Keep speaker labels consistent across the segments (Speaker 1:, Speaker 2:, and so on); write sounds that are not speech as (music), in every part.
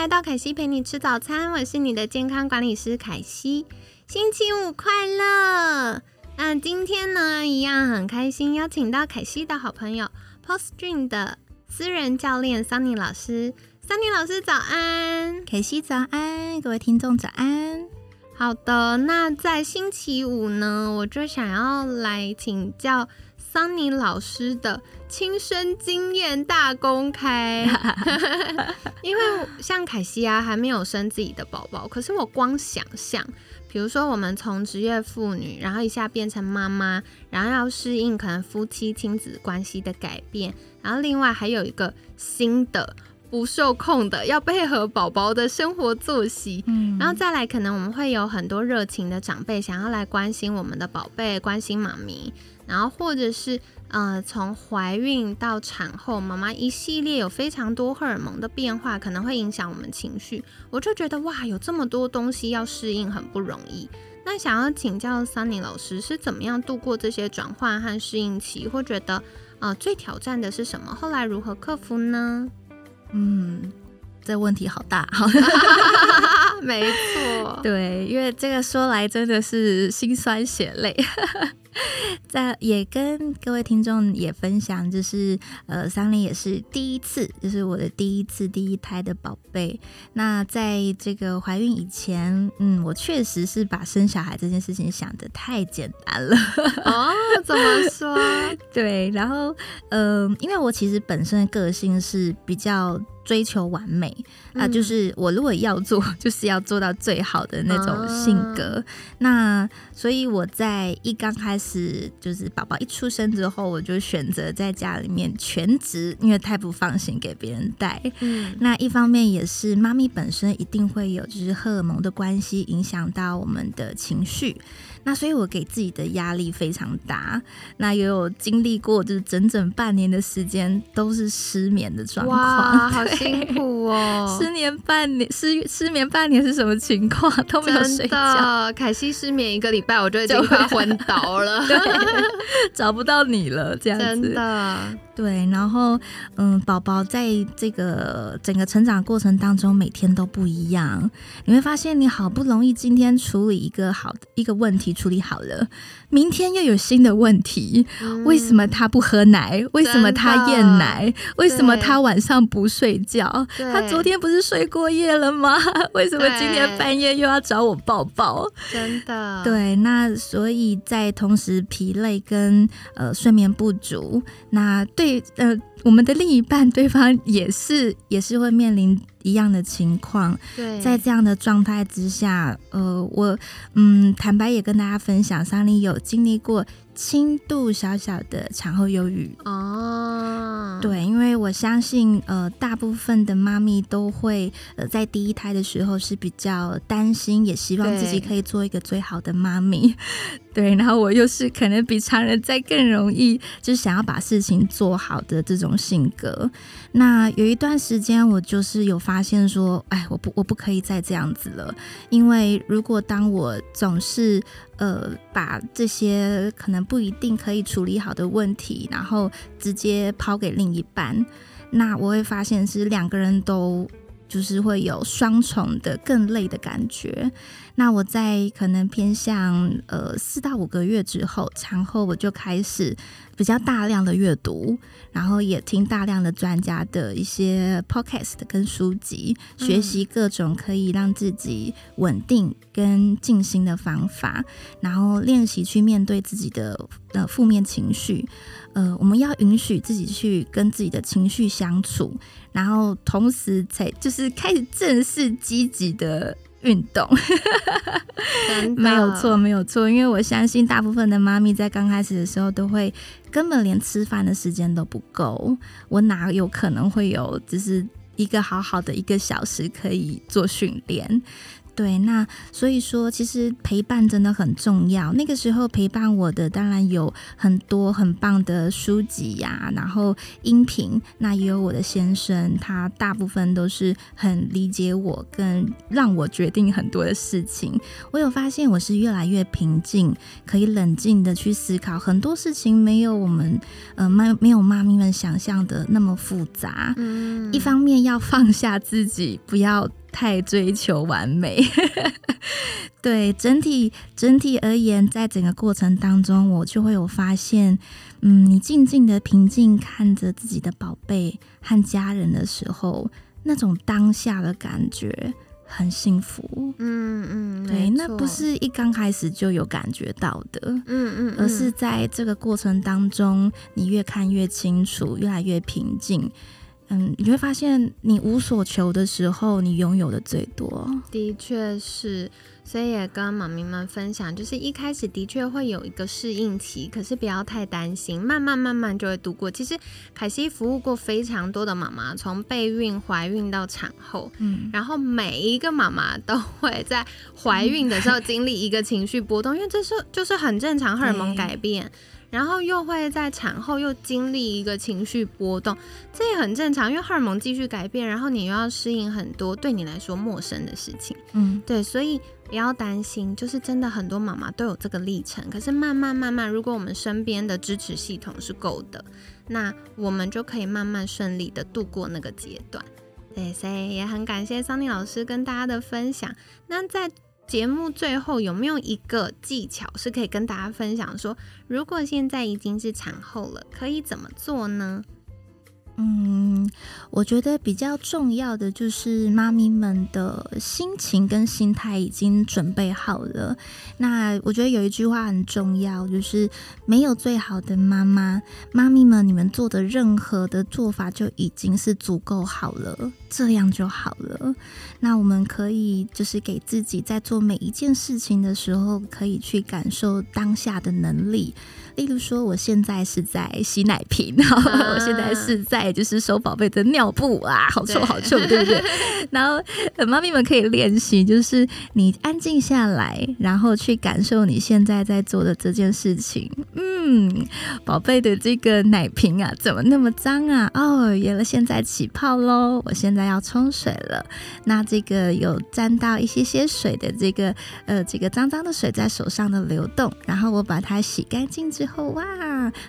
Speaker 1: 来到凯西陪你吃早餐，我是你的健康管理师凯西。星期五快乐！那今天呢，一样很开心，邀请到凯西的好朋友 Poststream 的私人教练 Sunny 老师。Sunny 老师早安，
Speaker 2: 凯西早安，各位听众早安。
Speaker 1: 好的，那在星期五呢，我就想要来请教。桑尼老师的亲身经验大公开，(laughs) 因为像凯西啊，还没有生自己的宝宝，可是我光想象，比如说我们从职业妇女，然后一下变成妈妈，然后要适应可能夫妻亲子关系的改变，然后另外还有一个新的不受控的要配合宝宝的生活作息，嗯，然后再来可能我们会有很多热情的长辈想要来关心我们的宝贝，关心妈咪。然后，或者是呃，从怀孕到产后，妈妈一系列有非常多荷尔蒙的变化，可能会影响我们情绪。我就觉得哇，有这么多东西要适应，很不容易。那想要请教 Sunny 老师，是怎么样度过这些转换和适应期？或觉得呃，最挑战的是什么？后来如何克服呢？
Speaker 2: 嗯，这问题好大。(laughs) (laughs)
Speaker 1: 没错，
Speaker 2: 对，因为这个说来真的是心酸血泪。(laughs) 在也跟各位听众也分享，就是呃，桑林也是第一次，就是我的第一次第一胎的宝贝。那在这个怀孕以前，嗯，我确实是把生小孩这件事情想的太简单了。哦，
Speaker 1: 怎么说？(laughs)
Speaker 2: 对，然后呃，因为我其实本身的个性是比较。追求完美啊，就是我如果要做，(laughs) 就是要做到最好的那种性格。那所以我在一刚开始，就是宝宝一出生之后，我就选择在家里面全职，因为太不放心给别人带。嗯，那一方面也是妈咪本身一定会有就是荷尔蒙的关系，影响到我们的情绪。那所以，我给自己的压力非常大。那也有经历过，就是整整半年的时间都是失眠的状况，
Speaker 1: 好 (laughs) 辛辛苦哦。(laughs)
Speaker 2: 眠半年，失失眠半年是什么情况？都没有睡觉。
Speaker 1: 凯西失眠一个礼拜，我就已经快昏倒了，(laughs) (laughs)
Speaker 2: 找不到你了，这样子。
Speaker 1: 真的。
Speaker 2: 对，然后嗯，宝宝在这个整个成长过程当中，每天都不一样。你会发现，你好不容易今天处理一个好的一个问题。处理好了，明天又有新的问题。为什么他不喝奶？为什么他厌奶？为什么他晚上不睡觉？他昨天不是睡过夜了吗？(laughs) 为什么今天半夜又要找我抱抱？
Speaker 1: 真的，
Speaker 2: 对。那所以在同时疲累跟呃睡眠不足，那对呃。我们的另一半，对方也是也是会面临一样的情况。
Speaker 1: 对，
Speaker 2: 在这样的状态之下，呃，我嗯，坦白也跟大家分享，桑尼有经历过。轻度小小的产后忧郁。哦，对，因为我相信，呃，大部分的妈咪都会，呃，在第一胎的时候是比较担心，也希望自己可以做一个最好的妈咪，对。然后我又是可能比常人在更容易，就是想要把事情做好的这种性格。那有一段时间，我就是有发现说，哎，我不，我不可以再这样子了，因为如果当我总是。呃，把这些可能不一定可以处理好的问题，然后直接抛给另一半，那我会发现是两个人都就是会有双重的更累的感觉。那我在可能偏向呃四到五个月之后，产后我就开始比较大量的阅读，然后也听大量的专家的一些 podcast 跟书籍，学习各种可以让自己稳定跟静心的方法，然后练习去面对自己的呃负面情绪。呃，我们要允许自己去跟自己的情绪相处，然后同时才就是开始正式积极的。运动，没有错，没有错。因为我相信大部分的妈咪在刚开始的时候都会根本连吃饭的时间都不够，我哪有可能会有就是一个好好的一个小时可以做训练？对，那所以说，其实陪伴真的很重要。那个时候陪伴我的，当然有很多很棒的书籍呀，然后音频，那也有我的先生，他大部分都是很理解我，跟让我决定很多的事情。我有发现，我是越来越平静，可以冷静的去思考很多事情，没有我们呃妈没有妈咪们想象的那么复杂。嗯，一方面要放下自己，不要。太追求完美，(laughs) 对整体整体而言，在整个过程当中，我就会有发现，嗯，你静静的平静看着自己的宝贝和家人的时候，那种当下的感觉很幸福。嗯嗯，对，那不是一刚开始就有感觉到的，嗯嗯，而是在这个过程当中，你越看越清楚，越来越平静。嗯，你会发现，你无所求的时候，你拥有的最多。
Speaker 1: 的确是，所以也跟妈咪们分享，就是一开始的确会有一个适应期，可是不要太担心，慢慢慢慢就会度过。其实凯西服务过非常多的妈妈，从备孕、怀孕到产后，嗯，然后每一个妈妈都会在怀孕的时候经历一个情绪波动，因为这是就是很正常，荷尔蒙改变。然后又会在产后又经历一个情绪波动，这也很正常，因为荷尔蒙继续改变，然后你又要适应很多对你来说陌生的事情。嗯，对，所以不要担心，就是真的很多妈妈都有这个历程。可是慢慢慢慢，如果我们身边的支持系统是够的，那我们就可以慢慢顺利的度过那个阶段。对，所以也很感谢桑尼老师跟大家的分享。那在节目最后有没有一个技巧是可以跟大家分享？说如果现在已经是产后了，可以怎么做呢？
Speaker 2: 嗯，我觉得比较重要的就是妈咪们的心情跟心态已经准备好了。那我觉得有一句话很重要，就是没有最好的妈妈，妈咪们你们做的任何的做法就已经是足够好了，这样就好了。那我们可以就是给自己在做每一件事情的时候，可以去感受当下的能力。例如说，我现在是在洗奶瓶，然 (laughs) 后我现在是在就是收宝贝的尿布啊，好臭好臭，对不对？然后妈咪们可以练习，就是你安静下来，然后去感受你现在在做的这件事情。嗯，宝贝的这个奶瓶啊，怎么那么脏啊？哦，原来现在起泡喽，我现在要冲水了。那这个有沾到一些些水的这个呃，这个脏脏的水在手上的流动，然后我把它洗干净之后。哇，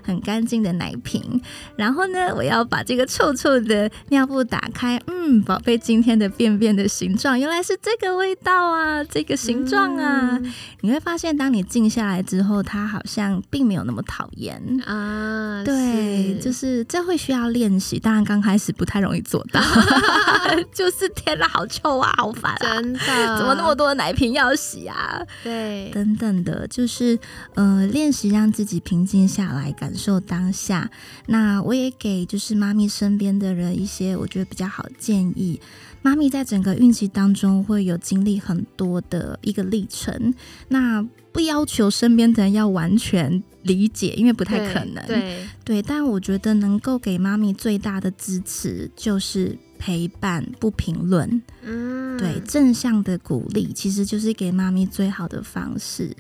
Speaker 2: 很干净的奶瓶。然后呢，我要把这个臭臭的尿布打开。嗯，宝贝今天的便便的形状原来是这个味道啊，这个形状啊。你会发现，当你静下来之后，它好像并没有那么讨厌啊。对，就是这会需要练习。当然，刚开始不太容易做到。(laughs) (laughs) 就是天哪，好臭啊，好烦啊！
Speaker 1: 真的，
Speaker 2: 怎么那么多的奶瓶要洗啊？
Speaker 1: 对，
Speaker 2: 等等的，就是呃，练习让自己。平静下来，感受当下。那我也给就是妈咪身边的人一些我觉得比较好的建议。妈咪在整个孕期当中会有经历很多的一个历程，那不要求身边的人要完全理解，因为不太可能。
Speaker 1: 对
Speaker 2: 对，但我觉得能够给妈咪最大的支持就是陪伴，不评论。嗯，对，正向的鼓励其实就是给妈咪最好的方式。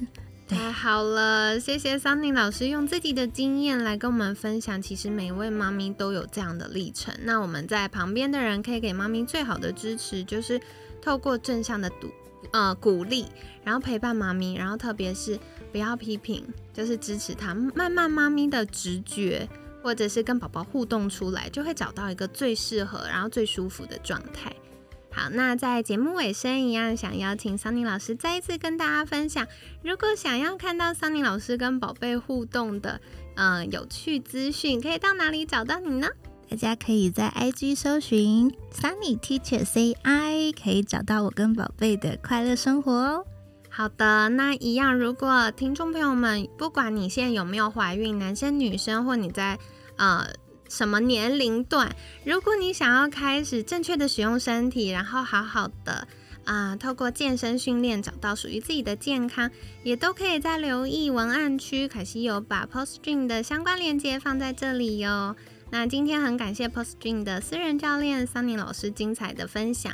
Speaker 1: 太好了，谢谢桑尼老师用自己的经验来跟我们分享。其实每一位妈咪都有这样的历程。那我们在旁边的人可以给妈咪最好的支持，就是透过正向的鼓呃鼓励，然后陪伴妈咪，然后特别是不要批评，就是支持他，慢慢妈咪的直觉或者是跟宝宝互动出来，就会找到一个最适合然后最舒服的状态。好，那在节目尾声一样，想邀请桑尼老师再一次跟大家分享。如果想要看到桑尼老师跟宝贝互动的，嗯，有趣资讯，可以到哪里找到你呢？
Speaker 2: 大家可以在 IG 搜寻 Sunny Teacher Say I，可以找到我跟宝贝的快乐生活哦。
Speaker 1: 好的，那一样，如果听众朋友们，不管你现在有没有怀孕，男生女生，或你在呃。什么年龄段？如果你想要开始正确的使用身体，然后好好的啊，透过健身训练找到属于自己的健康，也都可以在留意文案区，凯西有把 Post Dream 的相关链接放在这里哟。那今天很感谢 Post Dream 的私人教练桑尼老师精彩的分享，